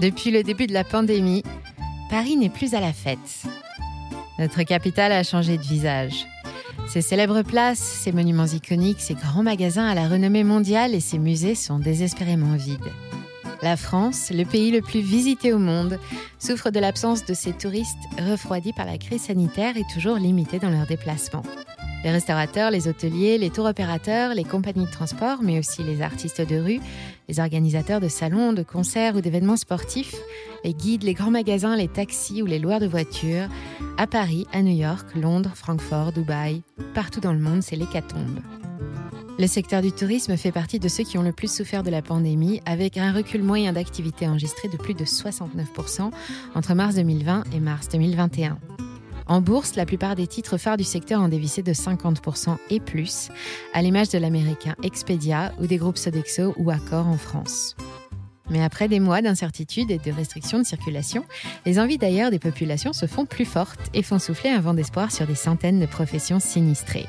Depuis le début de la pandémie, Paris n'est plus à la fête. Notre capitale a changé de visage. Ses célèbres places, ses monuments iconiques, ses grands magasins à la renommée mondiale et ses musées sont désespérément vides. La France, le pays le plus visité au monde, souffre de l'absence de ses touristes refroidis par la crise sanitaire et toujours limités dans leurs déplacements. Les restaurateurs, les hôteliers, les tours opérateurs, les compagnies de transport, mais aussi les artistes de rue, les organisateurs de salons, de concerts ou d'événements sportifs, les guides, les grands magasins, les taxis ou les loueurs de voitures, à Paris, à New York, Londres, Francfort, Dubaï, partout dans le monde, c'est l'hécatombe. Le secteur du tourisme fait partie de ceux qui ont le plus souffert de la pandémie, avec un recul moyen d'activité enregistré de plus de 69% entre mars 2020 et mars 2021. En bourse, la plupart des titres phares du secteur ont dévissé de 50% et plus, à l'image de l'américain Expedia ou des groupes Sodexo ou Accor en France. Mais après des mois d'incertitude et de restrictions de circulation, les envies d'ailleurs des populations se font plus fortes et font souffler un vent d'espoir sur des centaines de professions sinistrées.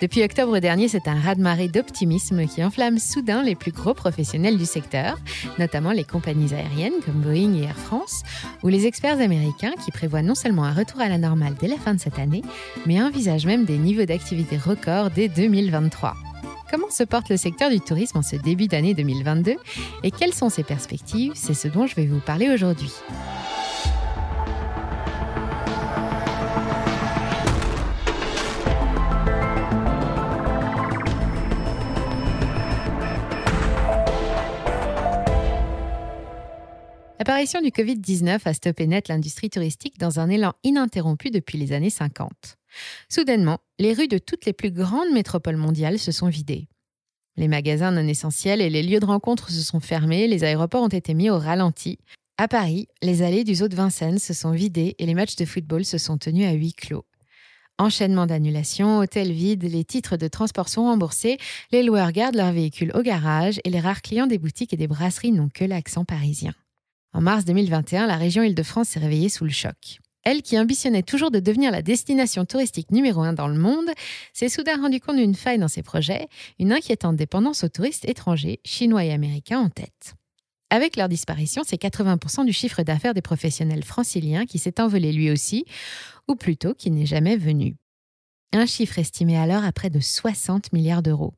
Depuis octobre dernier, c'est un raz-de-marée d'optimisme qui enflamme soudain les plus gros professionnels du secteur, notamment les compagnies aériennes comme Boeing et Air France, ou les experts américains qui prévoient non seulement un retour à la normale dès la fin de cette année, mais envisagent même des niveaux d'activité records dès 2023. Comment se porte le secteur du tourisme en ce début d'année 2022 et quelles sont ses perspectives? C'est ce dont je vais vous parler aujourd'hui. L'apparition du Covid-19 a stoppé net l'industrie touristique dans un élan ininterrompu depuis les années 50. Soudainement, les rues de toutes les plus grandes métropoles mondiales se sont vidées. Les magasins non essentiels et les lieux de rencontre se sont fermés, les aéroports ont été mis au ralenti. À Paris, les allées du Zoo de Vincennes se sont vidées et les matchs de football se sont tenus à huis clos. Enchaînement d'annulations, hôtels vides, les titres de transport sont remboursés, les loueurs gardent leurs véhicules au garage et les rares clients des boutiques et des brasseries n'ont que l'accent parisien. En mars 2021, la région Île-de-France s'est réveillée sous le choc. Elle, qui ambitionnait toujours de devenir la destination touristique numéro un dans le monde, s'est soudain rendu compte d'une faille dans ses projets, une inquiétante dépendance aux touristes étrangers, chinois et américains en tête. Avec leur disparition, c'est 80% du chiffre d'affaires des professionnels franciliens qui s'est envolé lui aussi, ou plutôt qui n'est jamais venu. Un chiffre estimé alors à près de 60 milliards d'euros.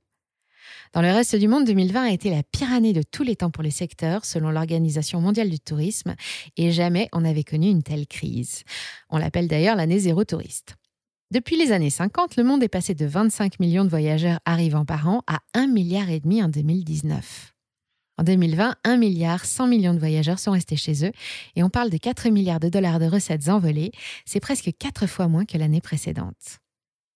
Dans le reste du monde, 2020 a été la pire année de tous les temps pour les secteurs, selon l'Organisation mondiale du tourisme, et jamais on n'avait connu une telle crise. On l'appelle d'ailleurs l'année zéro touriste. Depuis les années 50, le monde est passé de 25 millions de voyageurs arrivant par an à 1,5 milliard en 2019. En 2020, 1 milliard 100 millions de voyageurs sont restés chez eux et on parle de 4 milliards de dollars de recettes envolées, c'est presque 4 fois moins que l'année précédente.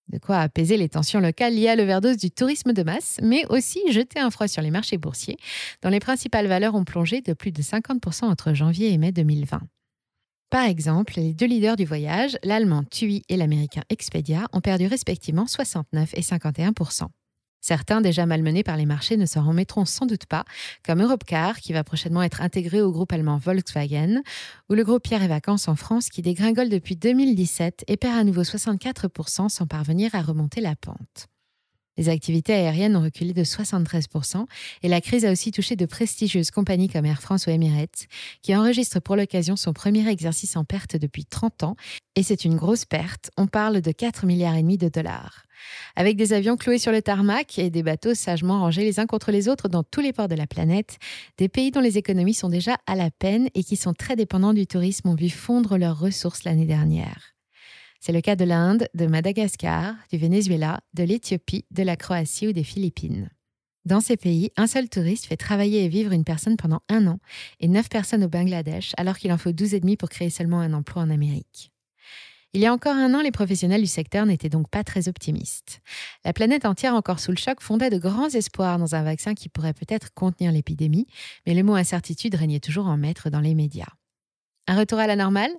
De quoi apaiser les tensions locales liées à l'overdose du tourisme de masse, mais aussi jeter un froid sur les marchés boursiers, dont les principales valeurs ont plongé de plus de 50% entre janvier et mai 2020. Par exemple, les deux leaders du voyage, l'allemand TUI et l'américain Expedia, ont perdu respectivement 69 et 51 Certains, déjà malmenés par les marchés, ne s'en remettront sans doute pas, comme Europcar, qui va prochainement être intégré au groupe allemand Volkswagen, ou le groupe Pierre et Vacances en France, qui dégringole depuis 2017 et perd à nouveau 64% sans parvenir à remonter la pente. Les activités aériennes ont reculé de 73% et la crise a aussi touché de prestigieuses compagnies comme Air France ou Emirates, qui enregistrent pour l'occasion son premier exercice en perte depuis 30 ans. Et c'est une grosse perte, on parle de 4 milliards de dollars. Avec des avions cloués sur le tarmac et des bateaux sagement rangés les uns contre les autres dans tous les ports de la planète, des pays dont les économies sont déjà à la peine et qui sont très dépendants du tourisme ont vu fondre leurs ressources l'année dernière. C'est le cas de l'Inde, de Madagascar, du Venezuela, de l'Éthiopie, de la Croatie ou des Philippines. Dans ces pays, un seul touriste fait travailler et vivre une personne pendant un an et neuf personnes au Bangladesh, alors qu'il en faut douze et demi pour créer seulement un emploi en Amérique. Il y a encore un an, les professionnels du secteur n'étaient donc pas très optimistes. La planète entière encore sous le choc fondait de grands espoirs dans un vaccin qui pourrait peut-être contenir l'épidémie, mais le mot incertitude régnait toujours en maître dans les médias. Un retour à la normale?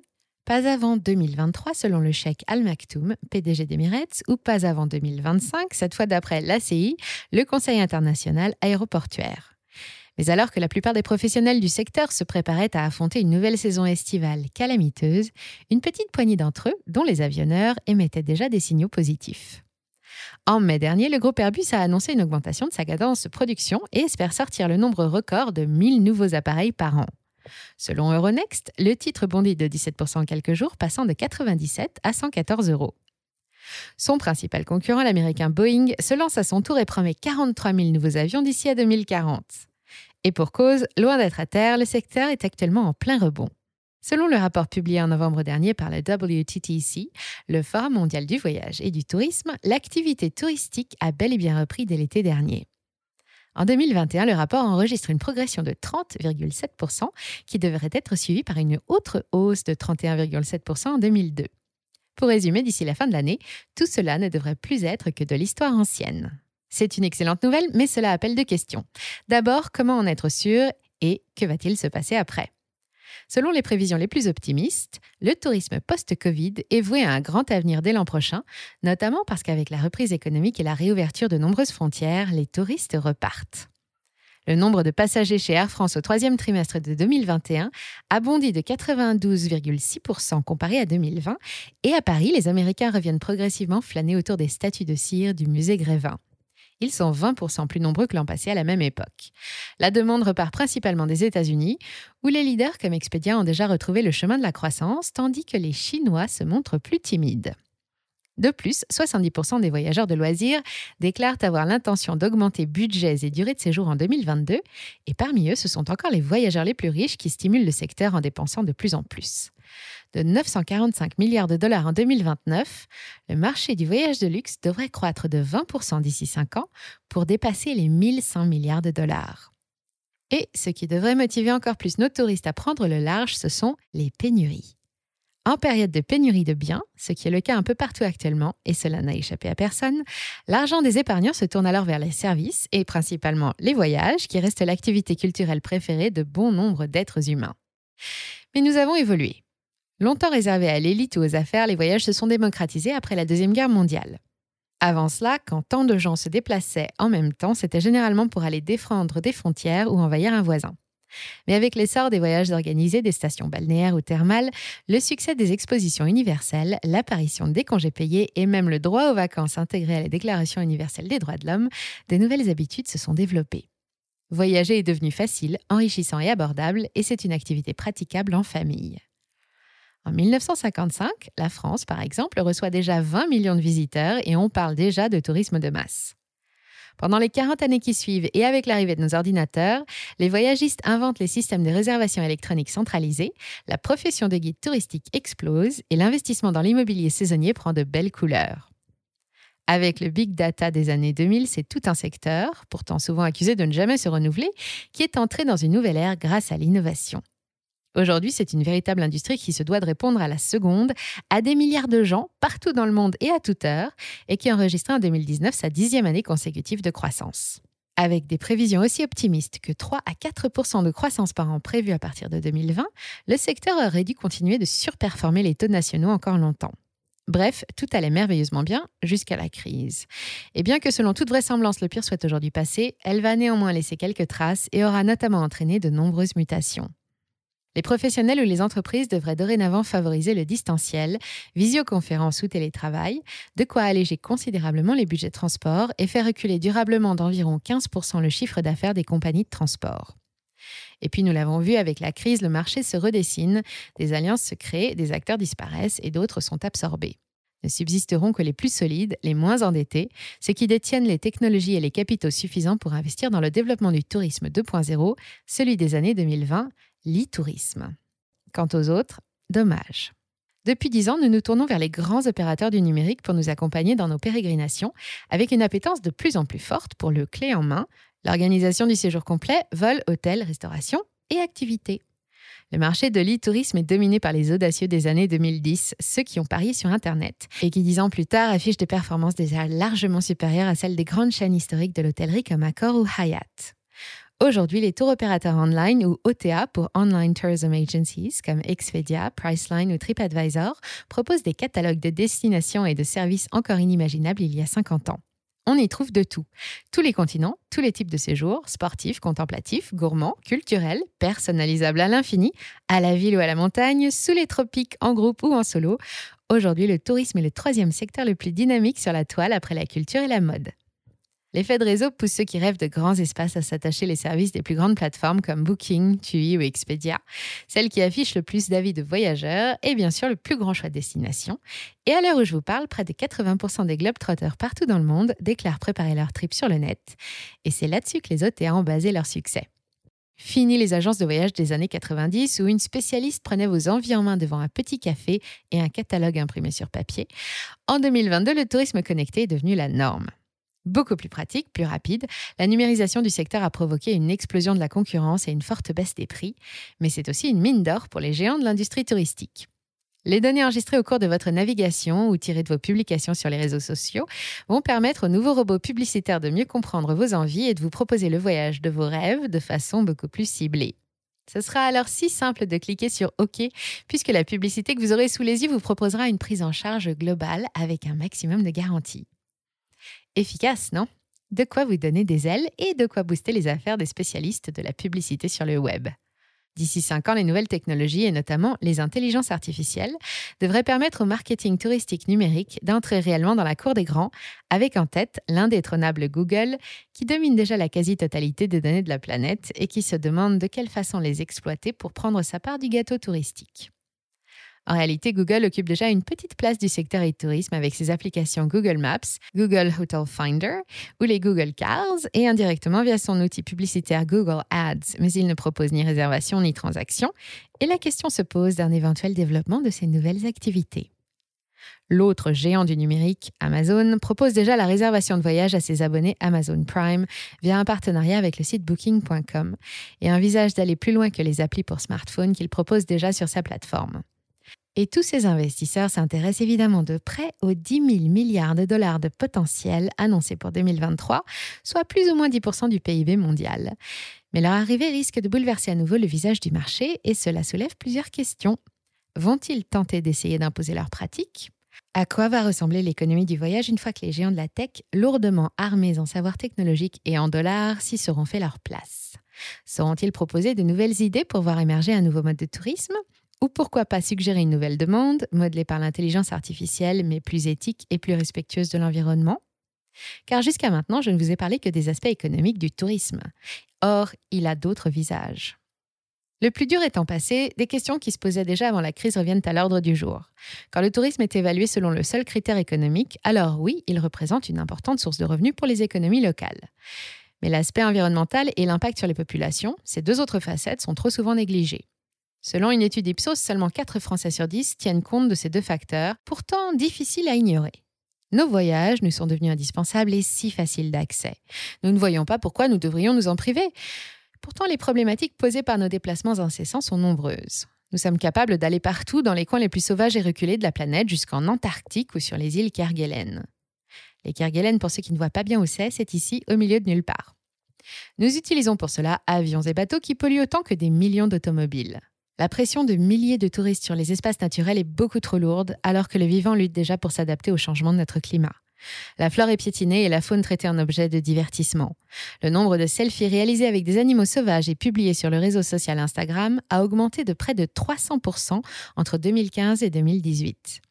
Pas avant 2023 selon le chèque Al Maktoum, PDG d'Emirates, ou pas avant 2025, cette fois d'après l'ACI, le Conseil international aéroportuaire. Mais alors que la plupart des professionnels du secteur se préparaient à affronter une nouvelle saison estivale calamiteuse, une petite poignée d'entre eux, dont les avionneurs, émettaient déjà des signaux positifs. En mai dernier, le groupe Airbus a annoncé une augmentation de sa cadence de production et espère sortir le nombre record de 1000 nouveaux appareils par an. Selon Euronext, le titre bondit de 17% en quelques jours, passant de 97 à 114 euros. Son principal concurrent, l'américain Boeing, se lance à son tour et promet 43 000 nouveaux avions d'ici à 2040. Et pour cause, loin d'être à terre, le secteur est actuellement en plein rebond. Selon le rapport publié en novembre dernier par le WTTC, le Forum mondial du voyage et du tourisme, l'activité touristique a bel et bien repris dès l'été dernier. En 2021, le rapport enregistre une progression de 30,7% qui devrait être suivie par une autre hausse de 31,7% en 2002. Pour résumer, d'ici la fin de l'année, tout cela ne devrait plus être que de l'histoire ancienne. C'est une excellente nouvelle, mais cela appelle deux questions. D'abord, comment en être sûr et que va-t-il se passer après? Selon les prévisions les plus optimistes, le tourisme post-Covid est voué à un grand avenir dès l'an prochain, notamment parce qu'avec la reprise économique et la réouverture de nombreuses frontières, les touristes repartent. Le nombre de passagers chez Air France au troisième trimestre de 2021 a bondi de 92,6% comparé à 2020 et à Paris, les Américains reviennent progressivement flâner autour des statues de cire du musée Grévin. Ils sont 20% plus nombreux que l'an passé à la même époque. La demande repart principalement des États-Unis, où les leaders comme Expedia ont déjà retrouvé le chemin de la croissance, tandis que les Chinois se montrent plus timides. De plus, 70% des voyageurs de loisirs déclarent avoir l'intention d'augmenter budgets et durée de séjour en 2022, et parmi eux, ce sont encore les voyageurs les plus riches qui stimulent le secteur en dépensant de plus en plus. De 945 milliards de dollars en 2029, le marché du voyage de luxe devrait croître de 20% d'ici 5 ans pour dépasser les 1100 milliards de dollars. Et ce qui devrait motiver encore plus nos touristes à prendre le large, ce sont les pénuries. En période de pénurie de biens, ce qui est le cas un peu partout actuellement, et cela n'a échappé à personne, l'argent des épargnants se tourne alors vers les services et principalement les voyages, qui restent l'activité culturelle préférée de bon nombre d'êtres humains. Mais nous avons évolué. Longtemps réservés à l'élite ou aux affaires, les voyages se sont démocratisés après la Deuxième Guerre mondiale. Avant cela, quand tant de gens se déplaçaient en même temps, c'était généralement pour aller défendre des frontières ou envahir un voisin. Mais avec l'essor des voyages organisés, des stations balnéaires ou thermales, le succès des expositions universelles, l'apparition des congés payés et même le droit aux vacances intégré à la Déclaration universelle des droits de l'homme, de nouvelles habitudes se sont développées. Voyager est devenu facile, enrichissant et abordable, et c'est une activité praticable en famille. En 1955, la France, par exemple, reçoit déjà 20 millions de visiteurs et on parle déjà de tourisme de masse. Pendant les 40 années qui suivent et avec l'arrivée de nos ordinateurs, les voyagistes inventent les systèmes de réservation électronique centralisés, la profession de guide touristique explose et l'investissement dans l'immobilier saisonnier prend de belles couleurs. Avec le big data des années 2000, c'est tout un secteur, pourtant souvent accusé de ne jamais se renouveler, qui est entré dans une nouvelle ère grâce à l'innovation. Aujourd'hui, c'est une véritable industrie qui se doit de répondre à la seconde, à des milliards de gens partout dans le monde et à toute heure, et qui enregistre en 2019 sa dixième année consécutive de croissance. Avec des prévisions aussi optimistes que 3 à 4% de croissance par an prévue à partir de 2020, le secteur aurait dû continuer de surperformer les taux nationaux encore longtemps. Bref, tout allait merveilleusement bien jusqu'à la crise. Et bien que selon toute vraisemblance le pire soit aujourd'hui passé, elle va néanmoins laisser quelques traces et aura notamment entraîné de nombreuses mutations. Les professionnels ou les entreprises devraient dorénavant favoriser le distanciel, visioconférence ou télétravail, de quoi alléger considérablement les budgets de transport et faire reculer durablement d'environ 15% le chiffre d'affaires des compagnies de transport. Et puis nous l'avons vu avec la crise, le marché se redessine, des alliances se créent, des acteurs disparaissent et d'autres sont absorbés. Ne subsisteront que les plus solides, les moins endettés, ceux qui détiennent les technologies et les capitaux suffisants pour investir dans le développement du tourisme 2.0, celui des années 2020 l'e-tourisme. Quant aux autres, dommage. Depuis dix ans, nous nous tournons vers les grands opérateurs du numérique pour nous accompagner dans nos pérégrinations, avec une appétence de plus en plus forte pour le clé en main, l'organisation du séjour complet, vol, hôtel, restauration et activités. Le marché de l'e-tourisme est dominé par les audacieux des années 2010, ceux qui ont parié sur Internet, et qui dix ans plus tard affichent des performances déjà largement supérieures à celles des grandes chaînes historiques de l'hôtellerie comme Accor ou Hyatt. Aujourd'hui, les tours opérateurs online ou OTA pour Online Tourism Agencies comme Expedia, Priceline ou TripAdvisor proposent des catalogues de destinations et de services encore inimaginables il y a 50 ans. On y trouve de tout. Tous les continents, tous les types de séjours, sportifs, contemplatifs, gourmands, culturels, personnalisables à l'infini, à la ville ou à la montagne, sous les tropiques, en groupe ou en solo. Aujourd'hui, le tourisme est le troisième secteur le plus dynamique sur la toile après la culture et la mode. L'effet de réseau pousse ceux qui rêvent de grands espaces à s'attacher les services des plus grandes plateformes comme Booking, TUI ou Expedia, celles qui affichent le plus d'avis de voyageurs et bien sûr le plus grand choix de destinations. Et à l'heure où je vous parle, près de 80% des Globetrotters partout dans le monde déclarent préparer leur trip sur le net. Et c'est là-dessus que les hôtels ont basé leur succès. Fini les agences de voyage des années 90 où une spécialiste prenait vos envies en main devant un petit café et un catalogue imprimé sur papier. En 2022, le tourisme connecté est devenu la norme. Beaucoup plus pratique, plus rapide, la numérisation du secteur a provoqué une explosion de la concurrence et une forte baisse des prix, mais c'est aussi une mine d'or pour les géants de l'industrie touristique. Les données enregistrées au cours de votre navigation ou tirées de vos publications sur les réseaux sociaux vont permettre aux nouveaux robots publicitaires de mieux comprendre vos envies et de vous proposer le voyage de vos rêves de façon beaucoup plus ciblée. Ce sera alors si simple de cliquer sur OK, puisque la publicité que vous aurez sous les yeux vous proposera une prise en charge globale avec un maximum de garanties. Efficace, non? De quoi vous donner des ailes et de quoi booster les affaires des spécialistes de la publicité sur le web. D'ici 5 ans, les nouvelles technologies, et notamment les intelligences artificielles, devraient permettre au marketing touristique numérique d'entrer réellement dans la cour des grands, avec en tête l'indétrônable Google, qui domine déjà la quasi-totalité des données de la planète et qui se demande de quelle façon les exploiter pour prendre sa part du gâteau touristique. En réalité, Google occupe déjà une petite place du secteur et tourisme avec ses applications Google Maps, Google Hotel Finder ou les Google Cars et indirectement via son outil publicitaire Google Ads, mais il ne propose ni réservation ni transaction et la question se pose d'un éventuel développement de ces nouvelles activités. L'autre géant du numérique, Amazon, propose déjà la réservation de voyage à ses abonnés Amazon Prime via un partenariat avec le site booking.com et envisage d'aller plus loin que les applis pour smartphone qu'il propose déjà sur sa plateforme. Et tous ces investisseurs s'intéressent évidemment de près aux 10 000 milliards de dollars de potentiel annoncés pour 2023, soit plus ou moins 10% du PIB mondial. Mais leur arrivée risque de bouleverser à nouveau le visage du marché et cela soulève plusieurs questions. Vont-ils tenter d'essayer d'imposer leurs pratiques? À quoi va ressembler l'économie du voyage une fois que les géants de la tech, lourdement armés en savoir technologique et en dollars, s'y seront fait leur place? Sauront-ils proposer de nouvelles idées pour voir émerger un nouveau mode de tourisme? Ou pourquoi pas suggérer une nouvelle demande, modelée par l'intelligence artificielle, mais plus éthique et plus respectueuse de l'environnement? Car jusqu'à maintenant, je ne vous ai parlé que des aspects économiques du tourisme. Or, il a d'autres visages. Le plus dur étant passé, des questions qui se posaient déjà avant la crise reviennent à l'ordre du jour. Quand le tourisme est évalué selon le seul critère économique, alors oui, il représente une importante source de revenus pour les économies locales. Mais l'aspect environnemental et l'impact sur les populations, ces deux autres facettes, sont trop souvent négligées. Selon une étude Ipsos, seulement 4 Français sur 10 tiennent compte de ces deux facteurs, pourtant difficiles à ignorer. Nos voyages nous sont devenus indispensables et si faciles d'accès. Nous ne voyons pas pourquoi nous devrions nous en priver. Pourtant, les problématiques posées par nos déplacements incessants sont nombreuses. Nous sommes capables d'aller partout dans les coins les plus sauvages et reculés de la planète, jusqu'en Antarctique ou sur les îles Kerguelen. Les Kerguelen, pour ceux qui ne voient pas bien où c'est, c'est ici, au milieu de nulle part. Nous utilisons pour cela avions et bateaux qui polluent autant que des millions d'automobiles. La pression de milliers de touristes sur les espaces naturels est beaucoup trop lourde, alors que le vivant lutte déjà pour s'adapter au changement de notre climat. La flore est piétinée et la faune traitée en objet de divertissement. Le nombre de selfies réalisés avec des animaux sauvages et publiés sur le réseau social Instagram a augmenté de près de 300% entre 2015 et 2018.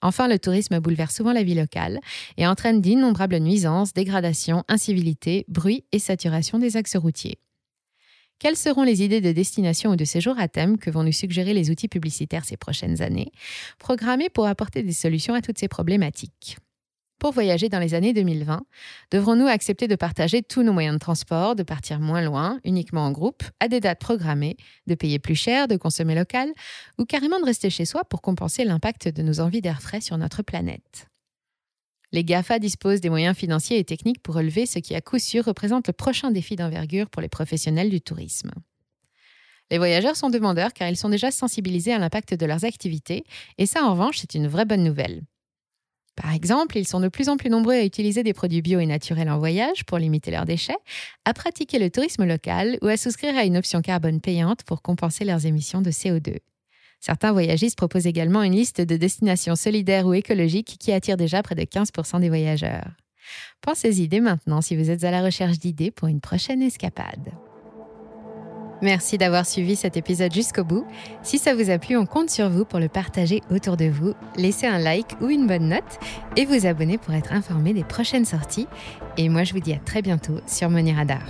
Enfin, le tourisme bouleverse souvent la vie locale et entraîne d'innombrables nuisances, dégradations, incivilités, bruit et saturation des axes routiers. Quelles seront les idées de destination ou de séjour à thème que vont nous suggérer les outils publicitaires ces prochaines années, programmés pour apporter des solutions à toutes ces problématiques. Pour voyager dans les années 2020, devrons-nous accepter de partager tous nos moyens de transport, de partir moins loin, uniquement en groupe, à des dates programmées, de payer plus cher, de consommer local, ou carrément de rester chez soi pour compenser l'impact de nos envies d'air frais sur notre planète? Les GAFA disposent des moyens financiers et techniques pour relever ce qui à coup sûr représente le prochain défi d'envergure pour les professionnels du tourisme. Les voyageurs sont demandeurs car ils sont déjà sensibilisés à l'impact de leurs activités, et ça en revanche c'est une vraie bonne nouvelle. Par exemple, ils sont de plus en plus nombreux à utiliser des produits bio et naturels en voyage pour limiter leurs déchets, à pratiquer le tourisme local ou à souscrire à une option carbone payante pour compenser leurs émissions de CO2. Certains voyagistes proposent également une liste de destinations solidaires ou écologiques qui attire déjà près de 15% des voyageurs. Pensez-y dès maintenant si vous êtes à la recherche d'idées pour une prochaine escapade. Merci d'avoir suivi cet épisode jusqu'au bout. Si ça vous a plu, on compte sur vous pour le partager autour de vous. Laissez un like ou une bonne note et vous abonner pour être informé des prochaines sorties. Et moi, je vous dis à très bientôt sur Money Radar.